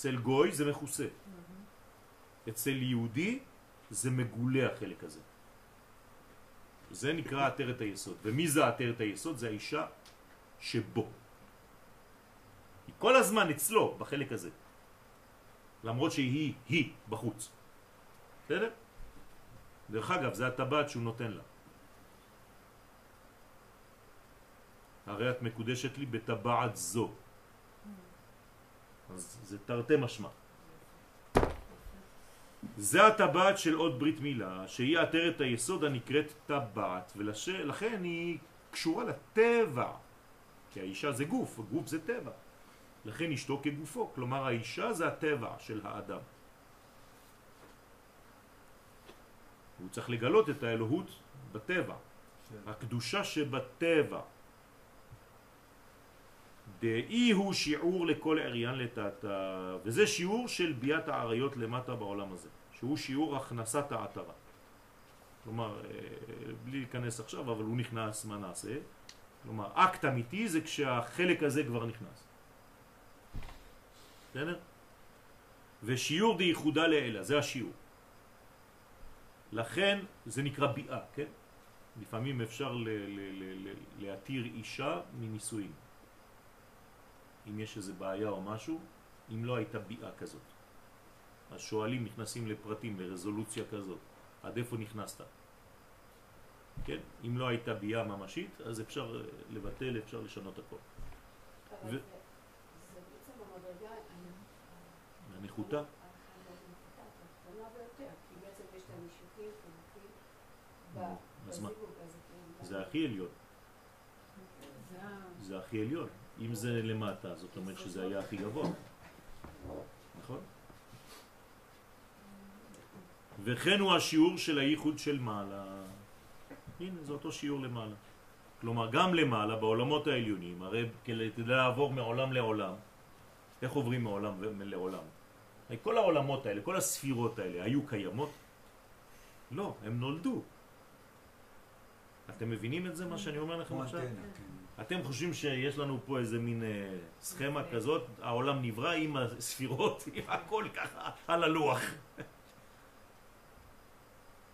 אצל גוי זה מכוסה. אצל יהודי זה מגולה החלק הזה. זה נקרא עטרת היסוד. ומי זה עטרת היסוד? זה האישה שבו. היא כל הזמן אצלו, בחלק הזה. למרות שהיא, היא, בחוץ. בסדר? דרך אגב, זה הטבעת שהוא נותן לה. הרי את מקודשת לי בטבעת זו. אז זה תרתי משמע. זה הטבעת של עוד ברית מילה, שהיא עטרת היסוד הנקראת טבעת, ולכן היא קשורה לטבע, כי האישה זה גוף, הגוף זה טבע. לכן אשתו כגופו, כלומר האישה זה הטבע של האדם. הוא צריך לגלות את האלוהות בטבע, כן. הקדושה שבטבע. דאי הוא שיעור לכל עריין לטאטה, וזה שיעור של ביאת העריות למטה בעולם הזה, שהוא שיעור הכנסת העטרה. כלומר, אה, בלי להיכנס עכשיו, אבל הוא נכנס, מה נעשה? כלומר, אקט אמיתי זה כשהחלק הזה כבר נכנס. בסדר? ושיעור דייחודה לאלה, זה השיעור. לכן זה נקרא ביאה, כן? לפעמים אפשר להתיר אישה מנישואים. אם יש איזה בעיה או משהו, אם לא הייתה ביאה כזאת. השואלים נכנסים לפרטים, לרזולוציה כזאת. עד איפה נכנסת? כן? אם לא הייתה ביאה ממשית, אז אפשר לבטל, אפשר לשנות הכל. ו... הנחותה. אז מה? זה הכי עליון. זה הכי עליון. אם זה למטה, זאת אומרת שזה היה הכי גבוה. נכון? וכן הוא השיעור של הייחוד של מעלה. הנה, זה אותו שיעור למעלה. כלומר, גם למעלה, בעולמות העליונים, הרי כדי לעבור מעולם לעולם, איך עוברים מעולם לעולם? כל העולמות האלה, כל הספירות האלה, היו קיימות? לא, הם נולדו. אתם מבינים את זה, מה שאני אומר לכם עכשיו? אתם חושבים שיש לנו פה איזה מין אה, סכמה כזאת, העולם נברא עם הספירות, עם הכל ככה על הלוח.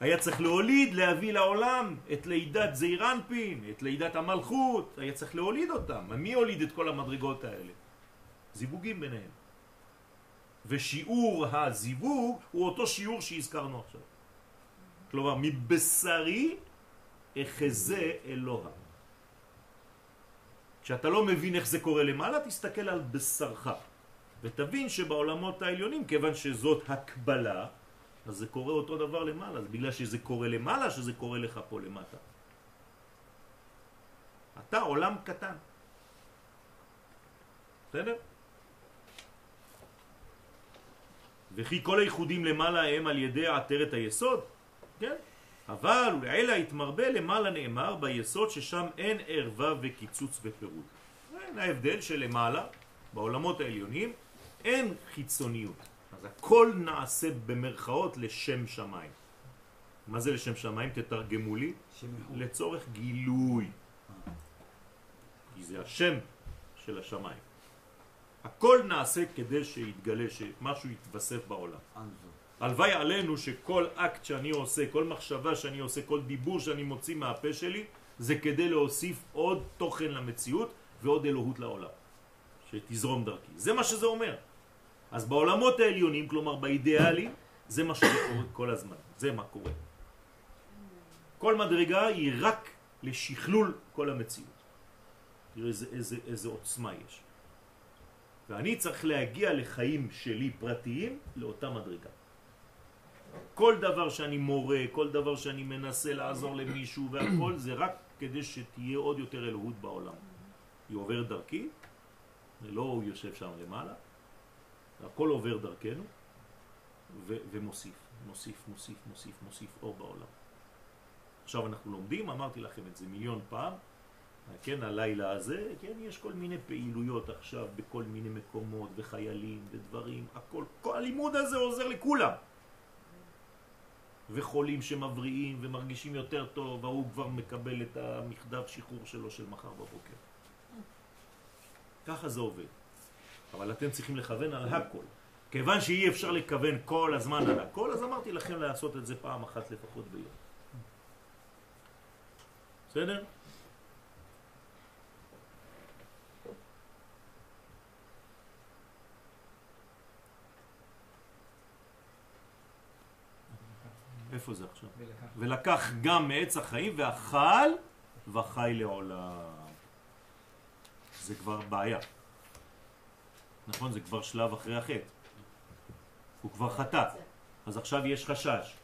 היה צריך להוליד, להביא לעולם את לידת זעירנפין, את לידת המלכות, היה צריך להוליד אותם. מי הוליד את כל המדרגות האלה? זיווגים ביניהם. ושיעור הזיווג הוא אותו שיעור שהזכרנו עכשיו. כלומר, מבשרי אחזה אלוה. כשאתה לא מבין איך זה קורה למעלה, תסתכל על בשרך. ותבין שבעולמות העליונים, כיוון שזאת הקבלה, אז זה קורה אותו דבר למעלה. זה בגלל שזה קורה למעלה, שזה קורה לך פה למטה. אתה עולם קטן. בסדר? וכי כל הייחודים למעלה הם על ידי עטרת היסוד, כן? אבל ולעילה התמרבה למעלה נאמר ביסוד ששם אין ערווה וקיצוץ ופירוד. זה ההבדל שלמעלה, בעולמות העליונים, אין חיצוניות. אז הכל נעשה במרכאות לשם שמיים. מה זה לשם שמיים? תתרגמו לי. לצורך גילוי. כי זה השם של השמיים. הכל נעשה כדי שיתגלה, שמשהו יתווסף בעולם. הלוואי עלינו שכל אקט שאני עושה, כל מחשבה שאני עושה, כל דיבור שאני מוציא מהפה שלי, זה כדי להוסיף עוד תוכן למציאות ועוד אלוהות לעולם. שתזרום דרכי. זה מה שזה אומר. אז בעולמות העליונים, כלומר באידיאלי, זה מה שקורה כל הזמן. זה מה קורה. כל מדרגה היא רק לשכלול כל המציאות. תראה איזה, איזה, איזה עוצמה יש. ואני צריך להגיע לחיים שלי פרטיים לאותה מדרגה. כל דבר שאני מורה, כל דבר שאני מנסה לעזור למישהו והכל זה רק כדי שתהיה עוד יותר אלוהות בעולם. היא עוברת דרכי, לא הוא יושב שם למעלה, הכל עובר דרכנו ומוסיף, מוסיף, מוסיף, מוסיף, מוסיף אור בעולם. עכשיו אנחנו לומדים, אמרתי לכם את זה מיליון פעם, כן, הלילה הזה, כן, יש כל מיני פעילויות עכשיו בכל מיני מקומות וחיילים ודברים, הכל, כל הלימוד הזה עוזר לכולם. וחולים שמבריאים ומרגישים יותר טוב, והוא כבר מקבל את המכתב שחרור שלו של מחר בבוקר. ככה זה עובד. אבל אתם צריכים לכוון על הכל. כיוון שאי אפשר לכוון כל הזמן על הכל, אז אמרתי לכם לעשות את זה פעם אחת לפחות ביום. בסדר? איפה זה עכשיו? ולקח, ולקח גם מעץ החיים ואכל וחי לעולם. זה כבר בעיה. נכון? זה כבר שלב אחרי החטא. הוא כבר חטא. אז עכשיו יש חשש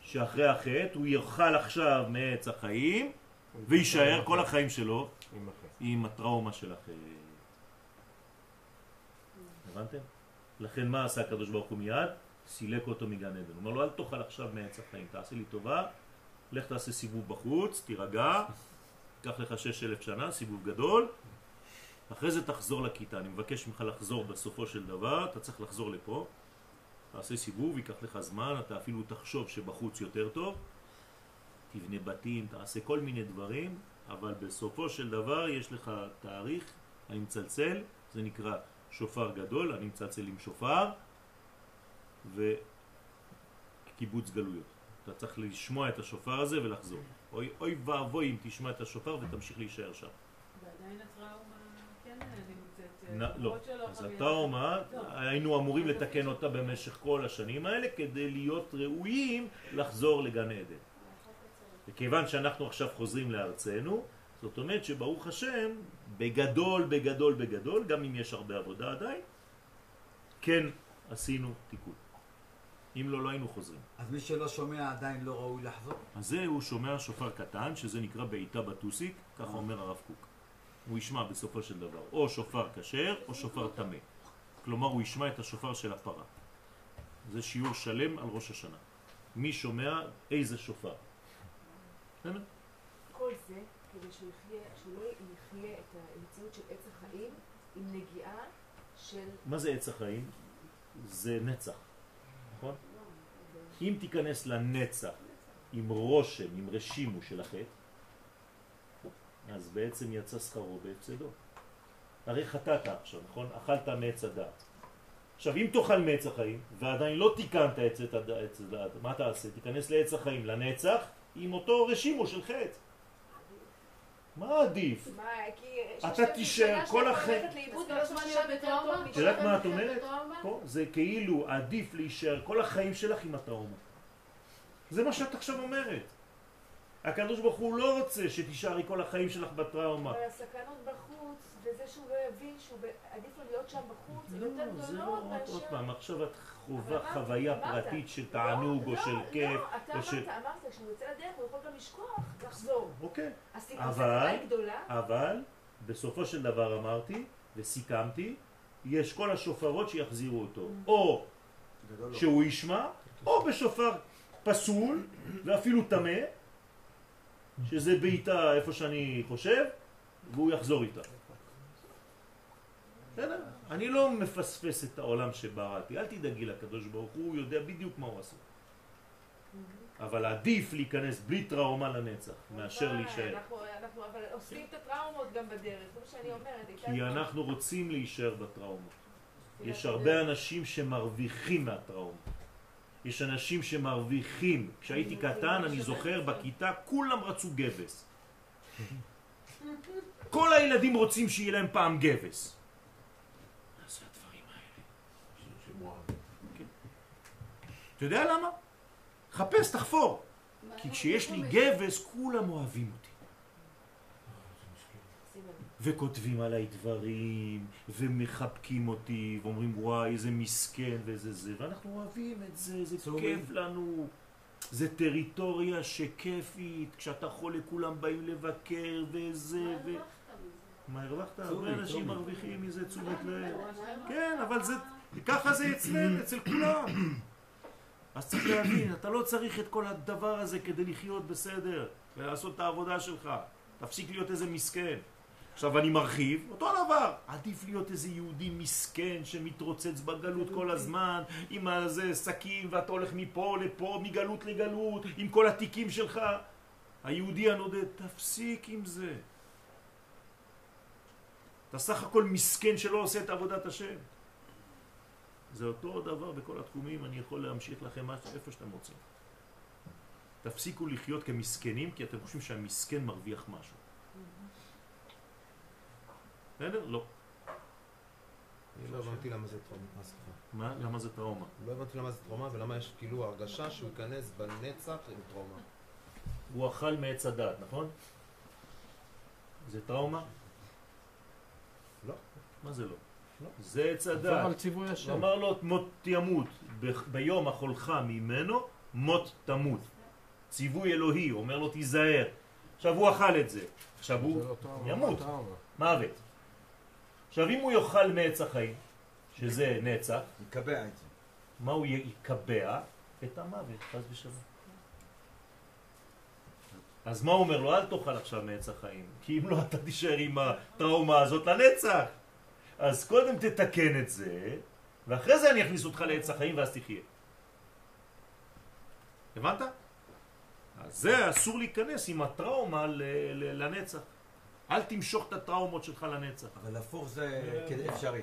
שאחרי החטא הוא יאכל עכשיו מעץ החיים ויישאר כל החיים שלו עם הטראומה של החטא. הבנתם? לכן מה עשה הקדוש ברוך הוא מיד? סילק אותו מגן עדן. הוא אומר לו, אל תאכל עכשיו מעץ החיים, תעשה לי טובה, לך תעשה סיבוב בחוץ, תירגע, קח לך שש אלף שנה, סיבוב גדול, אחרי זה תחזור לכיתה. אני מבקש ממך לחזור בסופו של דבר, אתה צריך לחזור לפה, תעשה סיבוב, ייקח לך זמן, אתה אפילו תחשוב שבחוץ יותר טוב, תבנה בתים, תעשה כל מיני דברים, אבל בסופו של דבר יש לך תאריך, אני מצלצל, זה נקרא שופר גדול, אני מצלצל עם שופר, וקיבוץ גלויות. אתה צריך לשמוע את השופר הזה ולחזור. אוי, אוי ואבוי אם תשמע את השופר ותמשיך להישאר שם. ועדיין הטראומה כן נמצאת... לא, אז הטראומה, לא. היינו אמורים לתקן אותה במשך כל השנים האלה כדי להיות ראויים לחזור לגן עדן. וכיוון שאנחנו עכשיו חוזרים לארצנו, זאת אומרת שברוך השם, בגדול, בגדול, בגדול, גם אם יש הרבה עבודה עדיין, כן עשינו תיקון. אם לא, לא היינו חוזרים. אז מי שלא שומע עדיין לא ראוי לחזור? אז זה הוא שומע שופר קטן, שזה נקרא בעיטה בטוסיק, ככה אומר הרב קוק. הוא ישמע בסופו של דבר או שופר כשר או שופר טמא. כלומר הוא ישמע את השופר של הפרה. זה שיעור שלם על ראש השנה. מי שומע איזה שופר. כל זה כדי שהוא יחיה, שלא יחיה את המציאות של עץ החיים עם נגיעה של... מה זה עץ החיים? זה נצח. נכון? אם תיכנס לנצח עם רושם, עם רשימו של החטא, אז בעצם יצא שכרו בהפסדו. הרי חטאת עכשיו, נכון? אכלת מעץ הדעת. עכשיו, אם תאכל מעץ החיים, ועדיין לא תיקנת את הדעת, מה תעשה? תיכנס לעץ החיים לנצח עם אותו רשימו של חטא. מה עדיף? אתה תישאר כל החיים... את יודעת מה את אומרת? זה כאילו עדיף להישאר כל החיים שלך עם הטראומה. זה מה שאת עכשיו אומרת. הקדוש ברוך הוא לא רוצה שתישארי כל החיים שלך בטראומה. אבל הסכנות בחוץ, וזה שהוא לא יבין שהוא עדיף לו להיות שם בחוץ, זה יותר גדולות מאשר... לא, זה לא עוד פעם, עכשיו את חווה חוויה פרטית של תענוג או של כיף. לא, אתה אמרת, כשהוא יוצא לדרך הוא יכול גם לשכוח, לחזור. אוקיי. אבל, אבל, בסופו של דבר אמרתי וסיכמתי, יש כל השופרות שיחזירו אותו. Mm. או שהוא ישמע, או בשופר פסול ואפילו תמה, שזה בעיטה איפה שאני חושב, והוא יחזור איתה. בסדר? אני לא מפספס את העולם שבראתי, אל תדאגי לקדוש ברוך הוא, הוא יודע בדיוק מה הוא עושה. אבל עדיף להיכנס בלי טראומה לנצח, מאשר להישאר. אנחנו אבל עושים את הטראומות גם בדרך, זה מה שאני אומרת. כי אנחנו רוצים להישאר בטראומה. יש הרבה אנשים שמרוויחים מהטראומה. יש אנשים שמרוויחים. כשהייתי קטן, אני זוכר, בכיתה כולם רצו גבס. כל הילדים רוצים שיהיה להם פעם גבס. זה הדברים האלה. אתה יודע למה? חפש, תחפור. כי כשיש לי גבס, כולם אוהבים אותי. וכותבים עליי דברים, ומחבקים אותי, ואומרים וואי איזה מסכן ואיזה זה, ואנחנו אוהבים את זה, זה כיף לנו. זה טריטוריה שכיפית, כשאתה חולה כולם באים לבקר וזה ו... מה הרווחת? הרבה אנשים מרוויחים מזה תשומת לב. כן, אבל זה, ככה זה אצלנו, אצל כולם. אז צריך להבין, אתה לא צריך את כל הדבר הזה כדי לחיות בסדר ולעשות את העבודה שלך. תפסיק להיות איזה מסכן. עכשיו אני מרחיב, אותו דבר. עדיף להיות איזה יהודי מסכן שמתרוצץ בגלות כל הזמן, עם איזה סכין ואתה הולך מפה לפה, מגלות לגלות, עם כל התיקים שלך. היהודי הנודד, תפסיק עם זה. אתה סך הכל מסכן שלא עושה את עבודת השם. זה אותו דבר בכל התחומים, אני יכול להמשיך לכם איפה שאתם רוצים. תפסיקו לחיות כמסכנים, כי אתם חושבים שהמסכן מרוויח משהו. בסדר? לא. אני לא הבנתי למה זה טראומה. מה סליחה? מה? למה זה טראומה? לא הבנתי למה זה טראומה ולמה יש כאילו הרגשה שהוא ייכנס בנצח עם טראומה. הוא אכל מעץ הדעת, נכון? זה טראומה? לא. מה זה לא? לא. זה עץ הדעת. על ציווי השם. אמר לו מות ימות, ב- ביום אכולך ממנו מות תמות. ציווי אלוהי, הוא אומר לו תיזהר. עכשיו הוא אכל את זה, עכשיו הוא לא ימות. מוות. עכשיו אם הוא יאכל מעץ החיים, שזה נצח, מקבע את זה. מה הוא יקבע? את המוות, חס ושלום. אז מה הוא אומר לו? אל תאכל עכשיו מעץ החיים, כי אם לא אתה תישאר עם הטראומה הזאת לנצח. אז קודם תתקן את זה, ואחרי זה אני אכניס אותך לעץ החיים ואז תחיה. הבנת? אז זה אסור להיכנס עם הטראומה לנצח. אל תמשוך את הטראומות שלך לנצח. אבל הפוך זה אפשרי.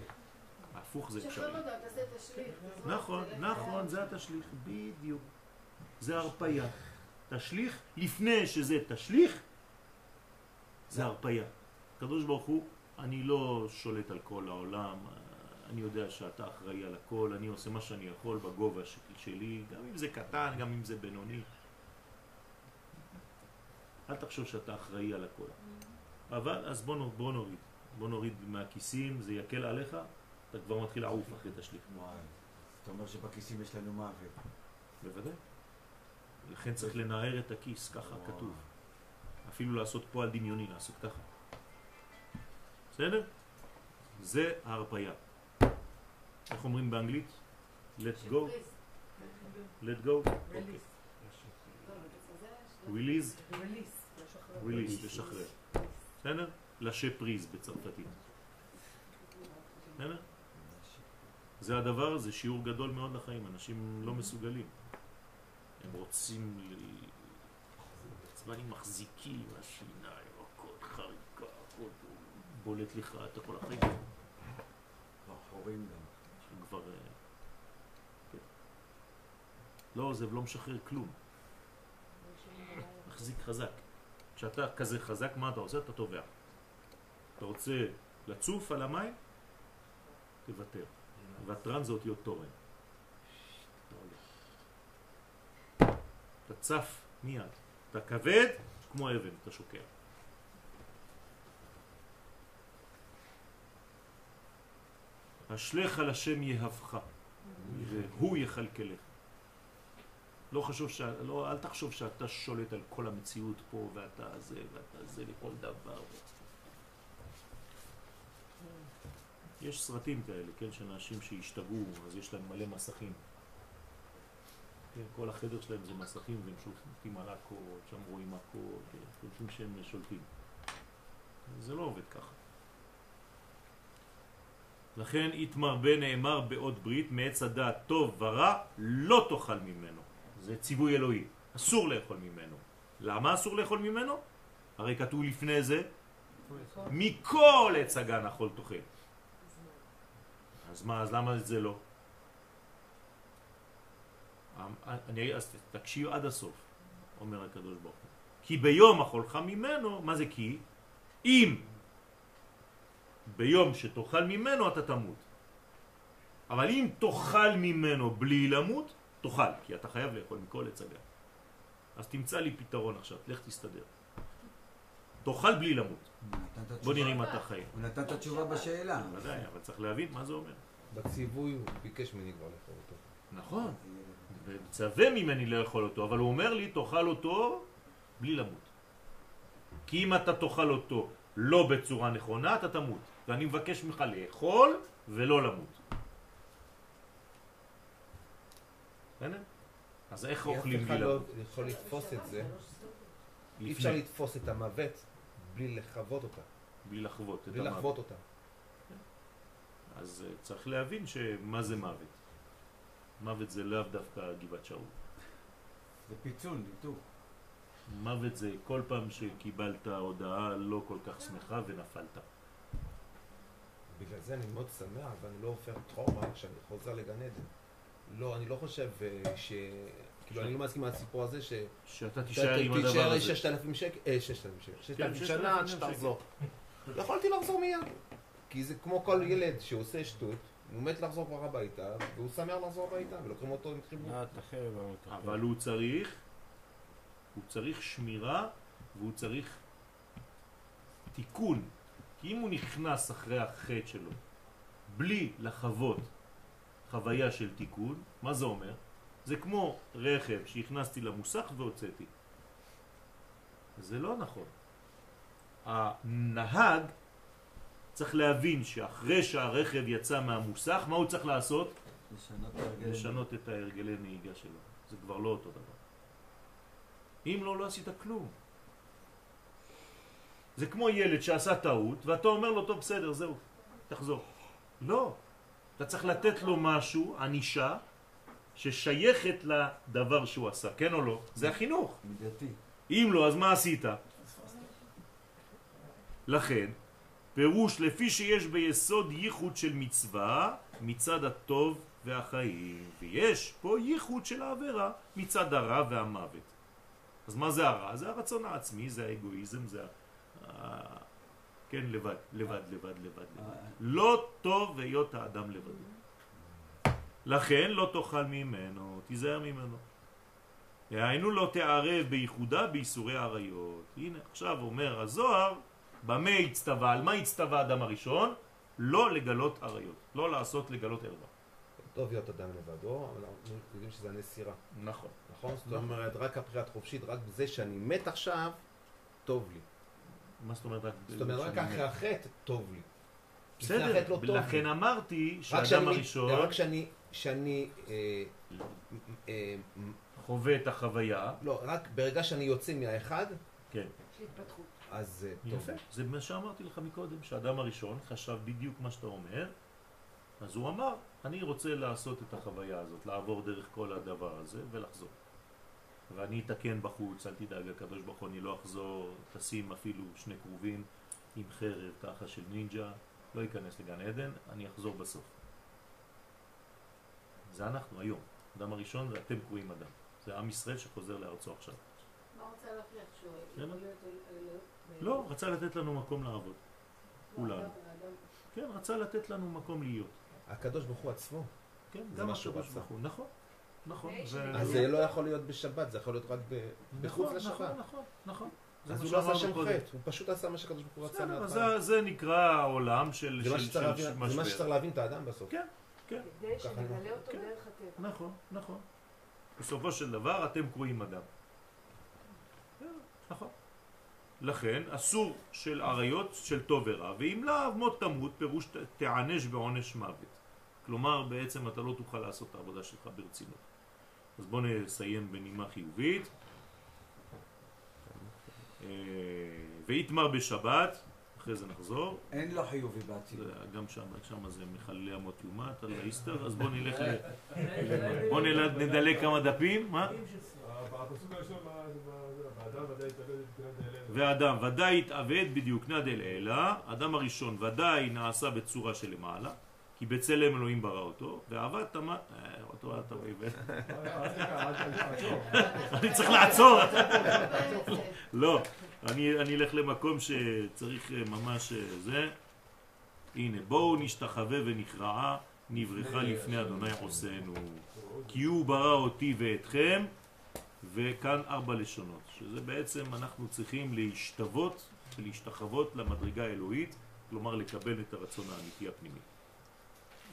הפוך זה אפשרי. שחרר אותו, תעשה. תזרוק, נכון, נכון. זה התשליך, בדיוק. זה הרפאיה. תשליך, לפני שזה תשליך, זה הרפאיה. הקדוש ברוך הוא, אני לא שולט על כל העולם, אני יודע שאתה אחראי על הכל, אני עושה מה שאני יכול בגובה שלי, גם אם זה קטן, גם אם זה בינוני. אל תחשוב שאתה אחראי על הכל. אבל, אז בוא, בוא נוריד. בוא נוריד מהכיסים, זה יקל עליך, אתה כבר מתחיל לעוף אחרי תשליך. וואי. אתה אומר שבכיסים יש לנו מוות. בוודאי. לכן צריך לנער את הכיס, ככה. כתוב. אפילו לעשות פועל דמיוני, לעשות ככה. בסדר? זה ההרפאיה. איך אומרים באנגלית? let go, let go, אוקיי. release, release, לשחרר. בסדר? לשה פריז בצרפתית. בסדר? זה הדבר, זה שיעור גדול מאוד לחיים, אנשים לא מסוגלים. הם רוצים ל... עצבנים מחזיקים, השיניים, הכל חריקה, הכל בולט לך, אתה כל החיים. בחורים גם. כבר... אה, כן. לא עוזב, לא משחרר כלום, מחזיק חזק. כשאתה כזה חזק, מה אתה עושה? אתה טובע. אתה רוצה לצוף על המים? תוותר. ותרן זה אותיות תורן. אתה צף מיד. אתה כבד כמו אבן, אתה שוקע. אשליך על השם יהבך, והוא יכלכלך. לא חשוב ש... לא, אל תחשוב שאתה שולט על כל המציאות פה, ואתה זה, ואתה זה לכל דבר. יש סרטים כאלה, כן, של אנשים שהשתגעו, אז יש להם מלא מסכים. כן, כל החדר שלהם זה מסכים, והם שולטים על הכל, שם רואים הכל, כן, חושבים שהם שולטים. זה לא עובד ככה. לכן יתמרבה נאמר בעוד ברית מעץ הדעת טוב ורע לא תאכל ממנו. זה ציווי אלוהי, אסור לאכול ממנו. למה אסור לאכול ממנו? הרי כתוב לפני זה מכל עץ הגן אכול תאכל. אז מה, אז למה זה לא? אני, אז תקשיב עד הסוף, אומר הקדוש ברוך הוא. כי ביום אכולך ממנו, מה זה כי? אם ביום שתאכל ממנו אתה תמות. אבל אם תאכל ממנו בלי למות, תאכל, כי אתה חייב לאכול מכל עץ הגן. אז תמצא לי פתרון עכשיו, לך תסתדר. תאכל בלי למות. בוא. נראה אם אתה חי. הוא נתן את התשובה בשאלה. ודאי, אבל צריך להבין מה זה אומר. בציווי הוא ביקש ממני כבר לאכול אותו. נכון. וצווה ממני לאכול אותו, אבל הוא אומר לי, תאכל אותו בלי למות. כי אם אתה תאכל אותו לא בצורה נכונה, אתה תמות. ואני מבקש ממך לאכול ולא למות. בסדר? אז איך כי אף אוכלים אחד בלי לא? יכול לתפוס את זה. אי אפשר לתפוס את המוות בלי לחוות אותה. בלי לחוות את בלי המוות. לחוות אותה. אז אה, צריך להבין שמה זה מוות. מוות זה לאו דווקא גבעת שאול. זה פיצול, ניתוק. מוות זה כל פעם שקיבלת הודעה לא כל כך שמחה ונפלת. בגלל זה אני מאוד שמח ואני לא עובר טראומה כשאני חוזר לגן עדן. לא, אני לא חושב אה, ש... כאילו, אני לא מסכים עם הסיפור הזה ש... שאתה תישאר עם הדבר תישאר הזה. 6,000 שקל, אה, 6,000 שקל, 6,000 6,000 שנה עד. שתחזור. יכולתי לחזור מיד. כי זה כמו כל ילד שעושה שטות, הוא מת לחזור כבר הביתה, והוא שמח לחזור הביתה, ולוקחים אותו עם חיבור. אה. אבל הוא צריך, הוא צריך שמירה והוא צריך תיקון. כי אם הוא נכנס אחרי החטא שלו בלי לחוות חוויה של תיקון, מה זה אומר? זה כמו רכב שהכנסתי למוסך והוצאתי. זה לא נכון. הנהג צריך להבין שאחרי שהרכב יצא מהמוסך, מה הוא צריך לעשות? לשנות ההרגלים. לשנות את ההרגלי נהיגה שלו. זה כבר לא אותו דבר. אם לא, לא עשית כלום. זה כמו ילד שעשה טעות, ואתה אומר לו, טוב, בסדר, זהו, תחזור. לא. אתה צריך לתת לו משהו, ענישה, ששייכת לדבר שהוא עשה, כן או לא? זה החינוך. מידתי. אם לא, אז מה עשית? לכן, פירוש לפי שיש ביסוד ייחוד של מצווה מצד הטוב והחיים, ויש פה ייחוד של העבירה מצד הרע והמוות. אז מה זה הרע? זה הרצון העצמי, זה האגואיזם, זה כן, לבד, לבד, לבד, לבד, לבד. לא טוב היות האדם לבד. לכן לא תאכל ממנו, תיזהר ממנו. היינו לא תערב בייחודה בייסורי עריות. הנה, עכשיו אומר הזוהר, במה הצטווה, על מה הצטווה האדם הראשון? לא לגלות עריות, לא לעשות לגלות ערווה. טוב להיות אדם לבדו, אבל אנחנו יודעים שזה הנסירה. נכון. נכון? זאת אומרת, רק הבחירת חופשית, רק זה שאני מת עכשיו, טוב לי. מה זאת אומרת רק... זאת אומרת, רק אחרי? החטא, טוב לי. בסדר, לא לכן. אמרתי שהאדם הראשון רק שאני, אה, אה, חווה את החוויה, לא, רק ברגע שאני יוצא מהאחד, כן. אז טוב יפה. זה מה שאמרתי לך מקודם, שהאדם הראשון חשב בדיוק מה שאתה אומר, אז הוא אמר, אני רוצה לעשות את החוויה הזאת, לעבור דרך כל הדבר הזה ולחזור. ואני אתקן בחוץ, אל תדאג, הקדוש ברוך הוא, אני לא אחזור, תשים אפילו שני קרובים עם חרב ככה של נינג'ה, לא ייכנס לגן עדן, אני אחזור בסוף. זה אנחנו היום. אדם הראשון זה אתם קרואים אדם. זה עם ישראל שחוזר לארצו עכשיו. מה רוצה להוכיח שהוא אל- לא, רצה לתת לנו מקום לעבוד. כולנו. כן, רצה לתת לנו מקום להיות. הקדוש ברוך הוא עצמו. כן, זה גם הקדוש. ברוך הוא. נכון, נכון. שנגלה אז זה לא יכול להיות בשבת, זה יכול להיות רק ב- מחוץ נכון, לשבת. נכון, נכון, נכון. זה אז הוא לא עשה שם. חטא, הוא פשוט עשה מה שהקדוש ברוך הוא רצה מההתחלה. זה- זה נקרא העולם של להבין- זה מה משבר. שצריך להבין את האדם בסוף. כן, כן, כדי ככה שנגלה אותו כן. דרך הטבע. נכון, נכון. בסופו של דבר אתם קרואים אדם. נכון. לכן אסור של עריות של טוב ורע, ואם לאו מות תמות פירוש תענש בעונש מוות. כלומר בעצם אתה לא תוכל לעשות את העבודה שלך ברצינות. אז בואו נסיים בנימה חיובית. אה, ויתמר בשבת, אחרי זה נחזור. אין לו חיובי. זה גם שם, שם זה מחללי אמות יומת על האיסטר, אז בואו נלך ל... בואו נדלג כמה דפים, מה? ואדם ודאי התאבד בדיוק נד אל אלה, אדם הראשון ודאי נעשה בצורה שלמעלה, כי בצלם אלוהים ברא אותו, ועבד תמה... אה, אותו אתה בעברית. אני צריך לעצור! לא, אני אלך למקום שצריך אה, ממש אה, זה. הנה, בואו נשתחווה ונכרעה, נברכה לפני אדוני עושנו. כי הוא ברא אותי ואתכם, וכאן ארבע לשונות, שזה בעצם אנחנו צריכים להשתוות ולהשתחוות למדרגה האלוהית, כלומר לקבל את הרצון האמיתי הפנימי.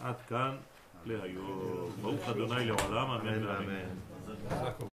עד כאן להיום. ברוך אדוני לעולם, אמן ואמן.